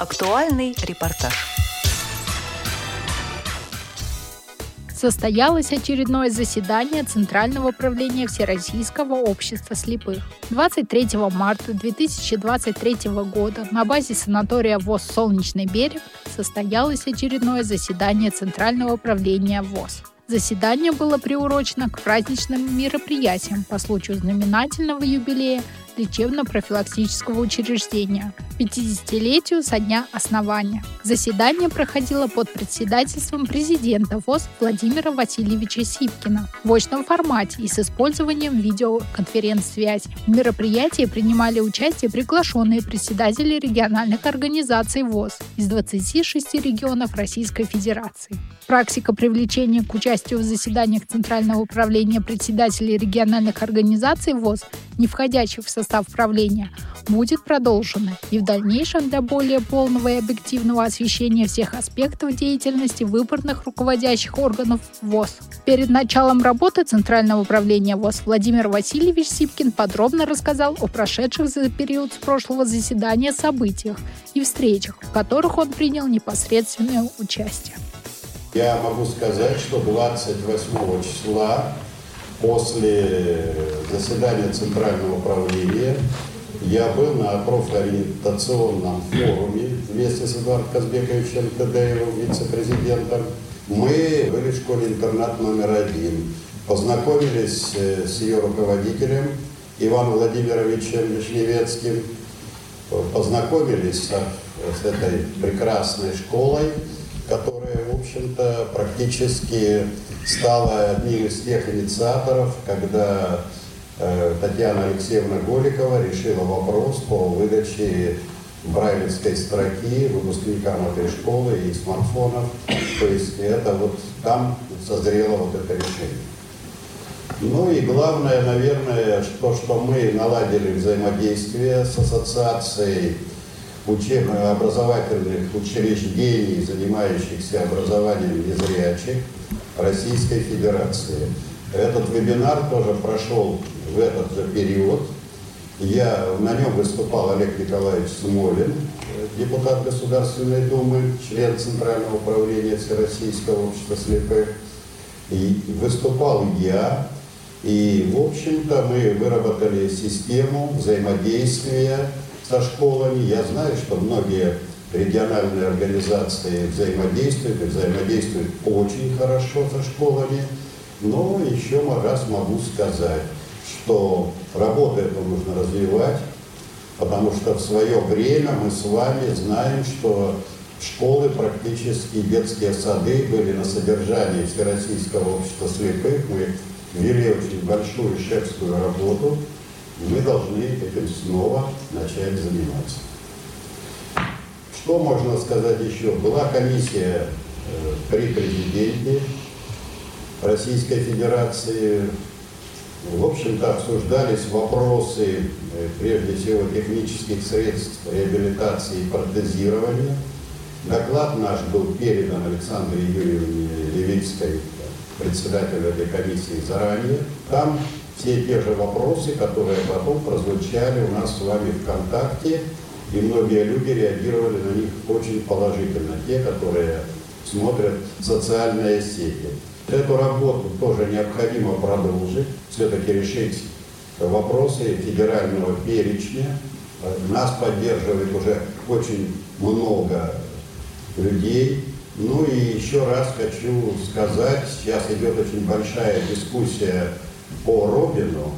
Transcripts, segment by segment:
Актуальный репортаж. состоялось очередное заседание Центрального управления Всероссийского общества слепых. 23 марта 2023 года на базе санатория ВОЗ «Солнечный берег» состоялось очередное заседание Центрального управления ВОЗ. Заседание было приурочено к праздничным мероприятиям по случаю знаменательного юбилея лечебно-профилактического учреждения, 50-летию со дня основания. Заседание проходило под председательством президента ВОЗ Владимира Васильевича Сипкина в очном формате и с использованием видеоконференц-связи. В мероприятии принимали участие приглашенные председатели региональных организаций ВОЗ из 26 регионов Российской Федерации. Практика привлечения к участию в заседаниях Центрального управления председателей региональных организаций ВОЗ, не входящих в состав правления, будет продолжена и в дальнейшем для более полного и объективного освещения всех аспектов деятельности выборных руководящих органов ВОЗ. Перед началом работы Центрального управления ВОЗ Владимир Васильевич Сипкин подробно рассказал о прошедших за период с прошлого заседания событиях и встречах, в которых он принял непосредственное участие. Я могу сказать, что 28 числа после заседания Центрального управления я был на профориентационном форуме вместе с Эдуардом Казбековичем Тедеевым, вице-президентом. Мы были в школе-интернат номер один. Познакомились э, с ее руководителем Иваном Владимировичем Вишневецким. Познакомились с этой прекрасной школой, которая, общем-то, практически стала одним из тех инициаторов, когда Э, Татьяна Алексеевна Голикова решила вопрос по выдаче брайлевской строки выпускникам этой школы и смартфонов. То есть это вот там созрело вот это решение. Ну и главное, наверное, то, что мы наладили взаимодействие с ассоциацией учебно-образовательных учреждений, занимающихся образованием незрячих Российской Федерации. Этот вебинар тоже прошел в этот же период. Я, на нем выступал Олег Николаевич Смолин, депутат Государственной Думы, член Центрального управления Всероссийского общества слепых. И выступал я, и, в общем-то, мы выработали систему взаимодействия со школами. Я знаю, что многие региональные организации взаимодействуют и взаимодействуют очень хорошо со школами. Но еще раз могу сказать, что работу эту нужно развивать, потому что в свое время мы с вами знаем, что школы, практически детские сады были на содержании Всероссийского общества слепых. Мы вели очень большую шефскую работу, мы должны этим снова начать заниматься. Что можно сказать еще? Была комиссия э, при президенте Российской Федерации в общем-то, обсуждались вопросы, э, прежде всего, технических средств реабилитации и протезирования. Доклад наш был передан Александре Юрьевне Левицкой, председателю этой комиссии, заранее. Там все те же вопросы, которые потом прозвучали у нас с вами ВКонтакте, и многие люди реагировали на них очень положительно, те, которые смотрят социальные сети. Эту работу тоже необходимо продолжить, все-таки решить вопросы федерального перечня. Нас поддерживает уже очень много людей. Ну и еще раз хочу сказать, сейчас идет очень большая дискуссия по Робину.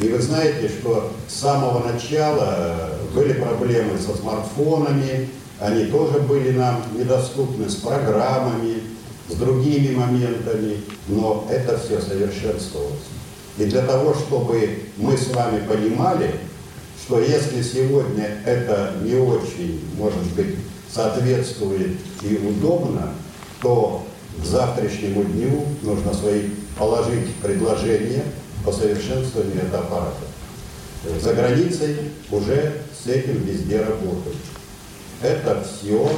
И вы знаете, что с самого начала были проблемы со смартфонами, они тоже были нам недоступны, с программами, с другими моментами, но это все совершенствовалось. И для того, чтобы мы с вами понимали, что если сегодня это не очень, может быть, соответствует и удобно, то к завтрашнему дню нужно свои положить предложения по совершенствованию этого аппарата. За границей уже с этим везде работают. Это все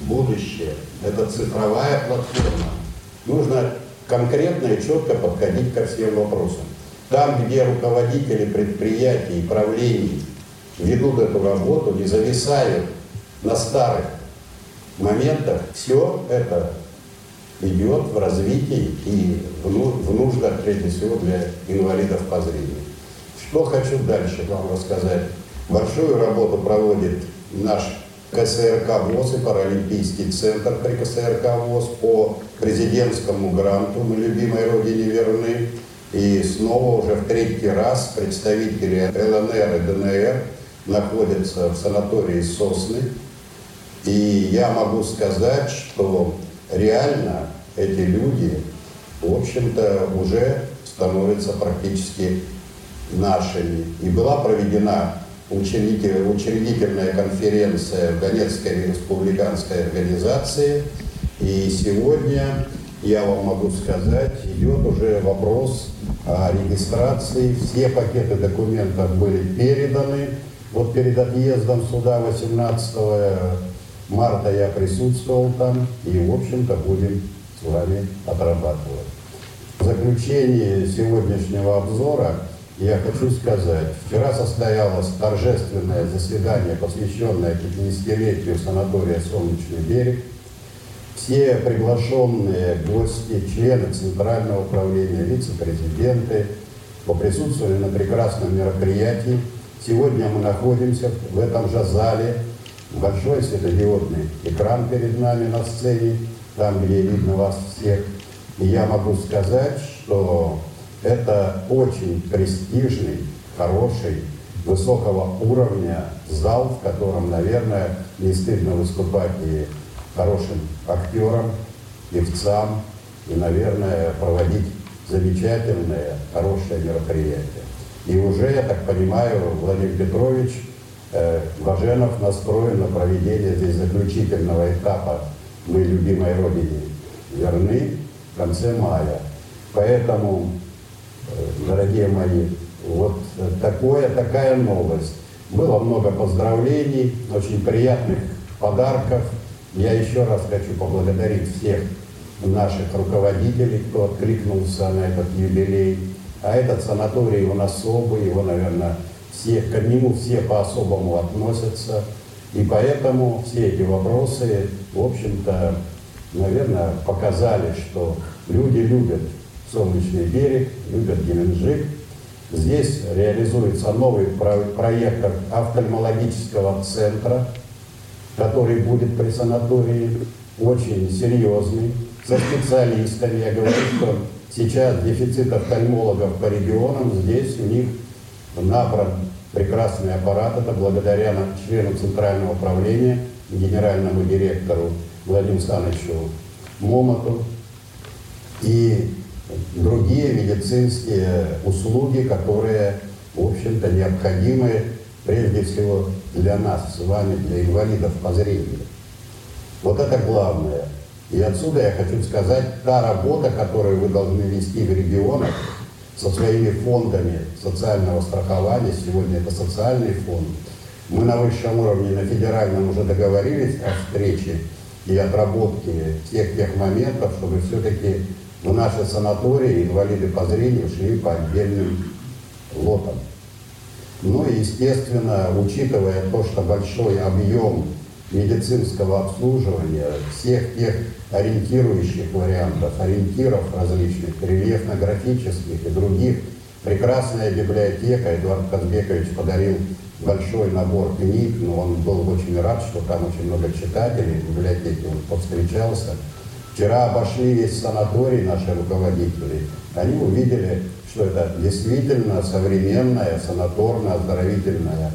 будущее. Это цифровая платформа. Нужно конкретно и четко подходить ко всем вопросам. Там, где руководители предприятий и правлений ведут эту работу, не зависают на старых моментах, все это идет в развитии и в нуждах, прежде всего, для инвалидов по зрению. Что хочу дальше вам рассказать. Большую работу проводит наш КСРК ВОЗ и Паралимпийский центр при КСРК ВОЗ по президентскому гранту «Мы любимой Родине верны». И снова уже в третий раз представители ЛНР и ДНР находятся в санатории «Сосны». И я могу сказать, что реально эти люди, в общем-то, уже становятся практически нашими. И была проведена учредительная конференция в Донецкой республиканской организации. И сегодня, я вам могу сказать, идет уже вопрос о регистрации. Все пакеты документов были переданы. Вот перед отъездом сюда 18 марта я присутствовал там, и, в общем-то, будем с вами отрабатывать. В заключение сегодняшнего обзора я хочу сказать, вчера состоялось торжественное заседание, посвященное 50-летию санатория «Солнечный берег». Все приглашенные гости, члены Центрального управления, вице-президенты поприсутствовали на прекрасном мероприятии. Сегодня мы находимся в этом же зале. Большой светодиодный экран перед нами на сцене, там, где видно вас всех. И я могу сказать, что это очень престижный, хороший, высокого уровня зал, в котором, наверное, не стыдно выступать и хорошим актерам, певцам, и, наверное, проводить замечательное, хорошее мероприятие. И уже, я так понимаю, Владимир Петрович Баженов настроен на проведение здесь заключительного этапа «Мы любимой Родине верны» в конце мая. Поэтому дорогие мои. Вот такое, такая новость. Было много поздравлений, очень приятных подарков. Я еще раз хочу поблагодарить всех наших руководителей, кто откликнулся на этот юбилей. А этот санаторий, он особый, его, наверное, все, к нему все по-особому относятся. И поэтому все эти вопросы, в общем-то, наверное, показали, что люди любят Солнечный берег, любят Геленджик. Здесь реализуется новый проект офтальмологического центра, который будет при санатории, очень серьезный, со специалистами. Я говорю, что сейчас дефицит офтальмологов по регионам, здесь у них набран прекрасный аппарат, это благодаря члену Центрального управления, генеральному директору Владимиру Становичу Момоту. И другие медицинские услуги, которые, в общем-то, необходимы прежде всего для нас с вами, для инвалидов по зрению. Вот это главное. И отсюда я хочу сказать, та работа, которую вы должны вести в регионах со своими фондами социального страхования, сегодня это социальный фонд, мы на высшем уровне, на федеральном уже договорились о встрече и отработке всех тех моментов, чтобы все-таки в наши санатории инвалиды по зрению шли по отдельным лотам. Ну и, естественно, учитывая то, что большой объем медицинского обслуживания, всех тех ориентирующих вариантов, ориентиров различных, рельефно-графических и других, прекрасная библиотека, Эдуард Казбекович подарил большой набор книг, но он был очень рад, что там очень много читателей, в библиотеке он повстречался – Вчера обошли весь санаторий наши руководители. Они увидели, что это действительно современное санаторно-оздоровительное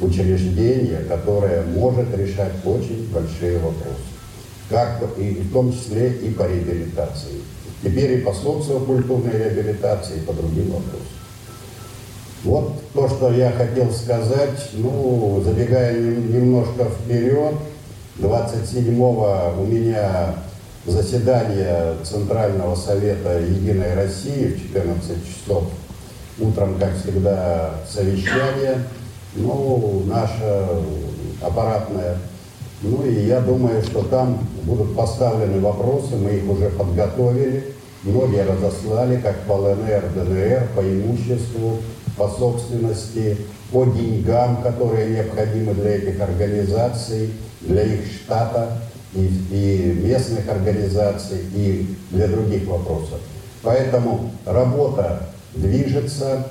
учреждение, которое может решать очень большие вопросы. Как и в том числе и по реабилитации. Теперь и по социокультурной реабилитации, и по другим вопросам. Вот то, что я хотел сказать, ну, забегая немножко вперед, 27-го у меня заседание Центрального совета Единой России в 14 часов. Утром, как всегда, совещание, ну, наша аппаратная. Ну и я думаю, что там будут поставлены вопросы, мы их уже подготовили, многие разослали, как по ЛНР, ДНР, по имуществу, по собственности, по деньгам, которые необходимы для этих организаций, для их штата и, и местных организаций, и для других вопросов. Поэтому работа движется.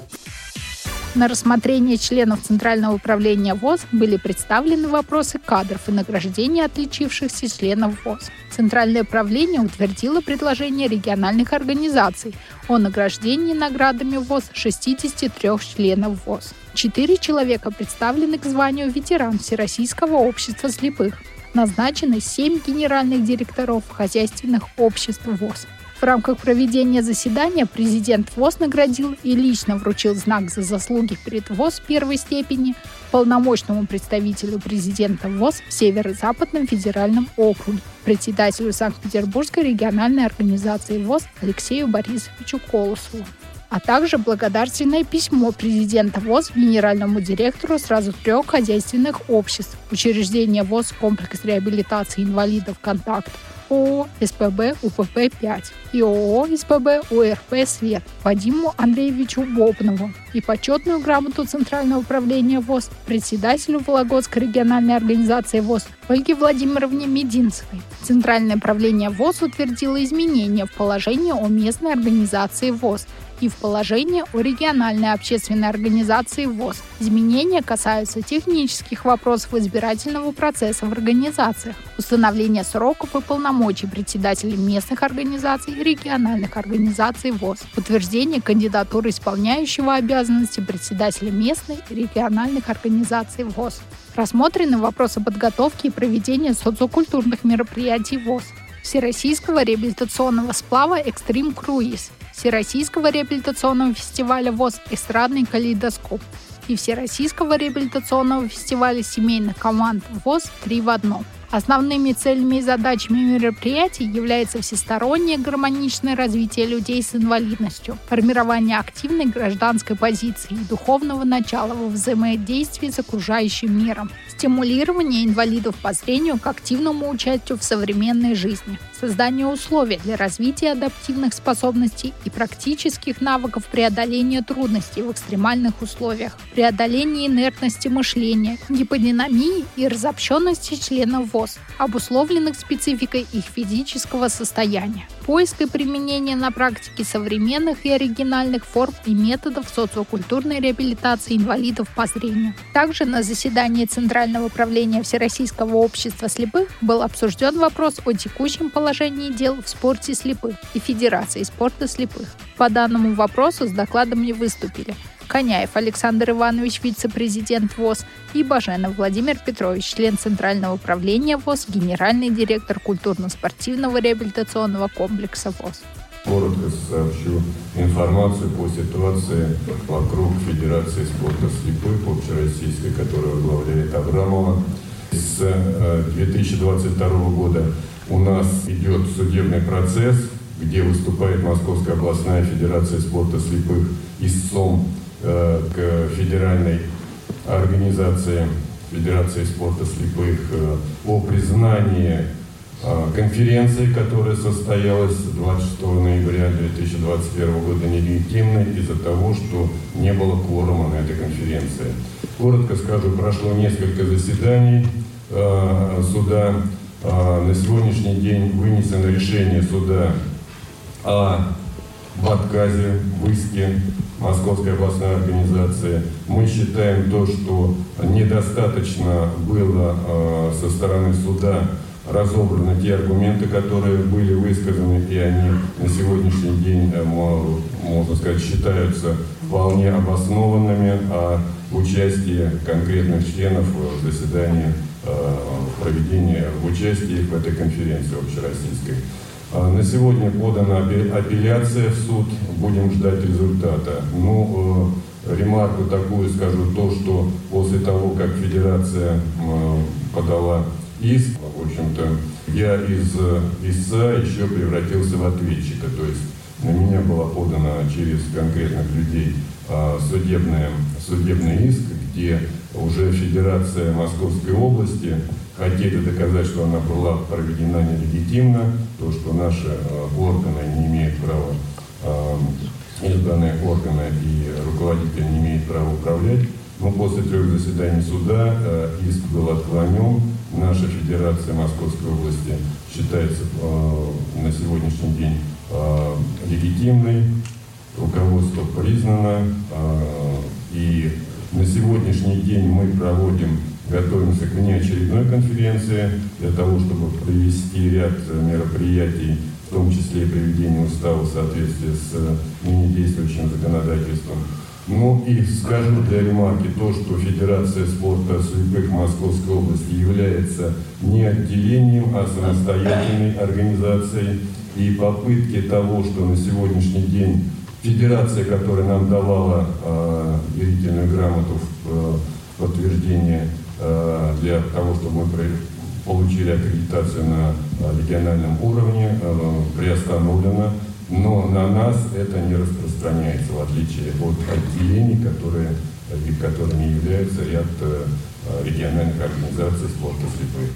На рассмотрение членов Центрального управления ВОЗ были представлены вопросы кадров и награждения отличившихся членов ВОЗ. Центральное управление утвердило предложение региональных организаций о награждении наградами ВОЗ 63 членов ВОЗ. Четыре человека представлены к званию ветеран Всероссийского общества слепых. Назначены семь генеральных директоров хозяйственных обществ ВОЗ. В рамках проведения заседания президент ВОЗ наградил и лично вручил знак за заслуги перед ВОЗ первой степени полномочному представителю президента ВОЗ в Северо-Западном федеральном округе, председателю Санкт-Петербургской региональной организации ВОЗ Алексею Борисовичу Колосову а также благодарственное письмо президента ВОЗ генеральному директору сразу трех хозяйственных обществ, учреждения ВОЗ «Комплекс реабилитации инвалидов «Контакт», ООО СПБ УПП-5 и ООО СПБ УРП «Свет» Вадиму Андреевичу Бобнову. И почетную грамоту Центрального управления ВОЗ председателю Вологодской региональной организации ВОЗ Ольге Владимировне Мединцевой. Центральное правление ВОЗ утвердило изменения в положении о местной организации ВОЗ – и в положение о региональной общественной организации ВОЗ. Изменения касаются технических вопросов избирательного процесса в организациях, установления сроков и полномочий председателей местных организаций и региональных организаций ВОЗ, утверждение кандидатуры исполняющего обязанности председателя местной и региональных организаций ВОЗ. Рассмотрены вопросы подготовки и проведения социокультурных мероприятий ВОЗ, Всероссийского реабилитационного сплава «Экстрим Круиз», Всероссийского реабилитационного фестиваля ВОЗ «Эстрадный калейдоскоп» и Всероссийского реабилитационного фестиваля семейных команд ВОЗ «Три в одном». Основными целями и задачами мероприятий является всестороннее гармоничное развитие людей с инвалидностью, формирование активной гражданской позиции и духовного начала во взаимодействии с окружающим миром, стимулирование инвалидов по зрению к активному участию в современной жизни, создание условий для развития адаптивных способностей и практических навыков преодоления трудностей в экстремальных условиях, преодоление инертности мышления, гиподинамии и разобщенности членов ВОЗ, обусловленных спецификой их физического состояния. Поиск и применение на практике современных и оригинальных форм и методов социокультурной реабилитации инвалидов по зрению. Также на заседании Центрального управления Всероссийского общества слепых был обсужден вопрос о текущем положении дел в спорте слепых и Федерации спорта слепых. По данному вопросу с докладом не выступили – Коняев Александр Иванович, вице-президент ВОЗ, и Баженов Владимир Петрович, член Центрального управления ВОЗ, генеральный директор культурно-спортивного реабилитационного комплекса ВОЗ. Коротко сообщу информацию по ситуации вокруг Федерации спорта слепых общероссийской, которую возглавляет Абрамова. С 2022 э, года у нас идет судебный процесс, где выступает Московская областная федерация спорта слепых истцом Э, к федеральной организации Федерации спорта слепых э, о признании э, конференции, которая состоялась 26 ноября 2021 года нелегитимной из-за того, что не было кворума на этой конференции. Коротко скажу, прошло несколько заседаний суда. На сегодняшний день вынесено решение суда о в отказе, в иске Московской областной организации. Мы считаем то, что недостаточно было э, со стороны суда разобраны те аргументы, которые были высказаны, и они на сегодняшний день, э, можно сказать, считаются вполне обоснованными, а участие конкретных членов в заседании, э, в проведении, в участии в этой конференции общероссийской. А, на сегодня подана апелляция в суд, будем ждать результата. Ну, э, ремарку такую скажу, то, что после того, как Федерация подала иск, в общем-то, я из истца еще превратился в ответчика, то есть на меня была подана через конкретных людей а, судебная, судебный иск, где уже Федерация Московской области хотели доказать, что она была проведена нелегитимно, то, что наши э, органы не имеют права э, избранные органы и руководители не имеют права управлять. Но после трех заседаний суда э, иск был отклонен. Наша Федерация Московской области считается на сегодняшний день легитимной, руководство признано, и на сегодняшний день мы проводим, готовимся к внеочередной конференции для того, чтобы провести ряд мероприятий, в том числе и приведение устава в соответствии с ныне действующим законодательством. Ну и скажу для ремарки то, что Федерация спорта слепых Московской области является не отделением, а самостоятельной организацией. И попытки того, что на сегодняшний день Федерация, которая нам давала э, верительную грамоту в э, подтверждение э, для того, чтобы мы получили аккредитацию на э, региональном уровне, э, приостановлена но на нас это не распространяется, в отличие от отделений, которые, которыми являются ряд э, региональных организаций спорта слепых.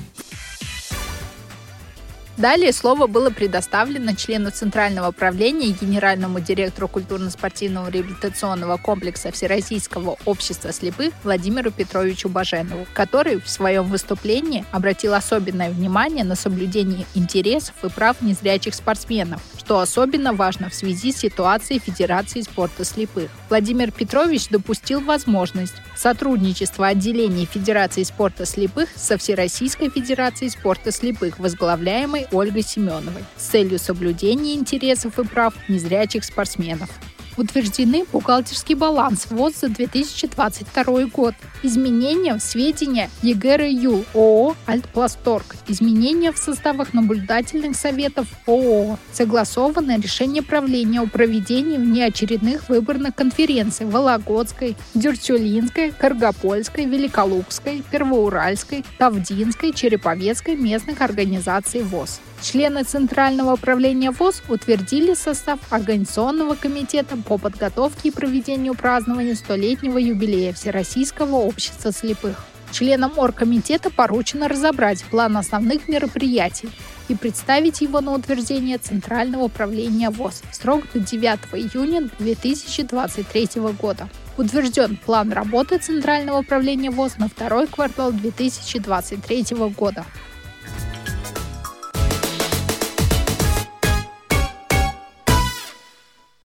Далее слово было предоставлено члену Центрального правления и генеральному директору культурно-спортивного реабилитационного комплекса Всероссийского общества слепых Владимиру Петровичу Баженову, который в своем выступлении обратил особенное внимание на соблюдение интересов и прав незрячих спортсменов, что особенно важно в связи с ситуацией Федерации спорта слепых. Владимир Петрович допустил возможность сотрудничества отделений Федерации спорта слепых со Всероссийской Федерацией спорта слепых, возглавляемой Ольгой Семеновой с целью соблюдения интересов и прав незрячих спортсменов утверждены бухгалтерский баланс ВОЗ за 2022 год, изменения в сведения ЕГРЮ ООО «Альтпласторг», изменения в составах наблюдательных советов ООО, согласованное решение правления о проведении внеочередных выборных конференций Вологодской, Дюртюлинской, Каргопольской, Великолукской, Первоуральской, Тавдинской, Череповецкой местных организаций ВОЗ. Члены Центрального управления ВОЗ утвердили состав Организационного комитета по подготовке и проведению празднования столетнего юбилея Всероссийского общества слепых. Членам оргкомитета поручено разобрать план основных мероприятий и представить его на утверждение Центрального управления ВОЗ. Срок до 9 июня 2023 года. Утвержден план работы Центрального управления ВОЗ на второй квартал 2023 года.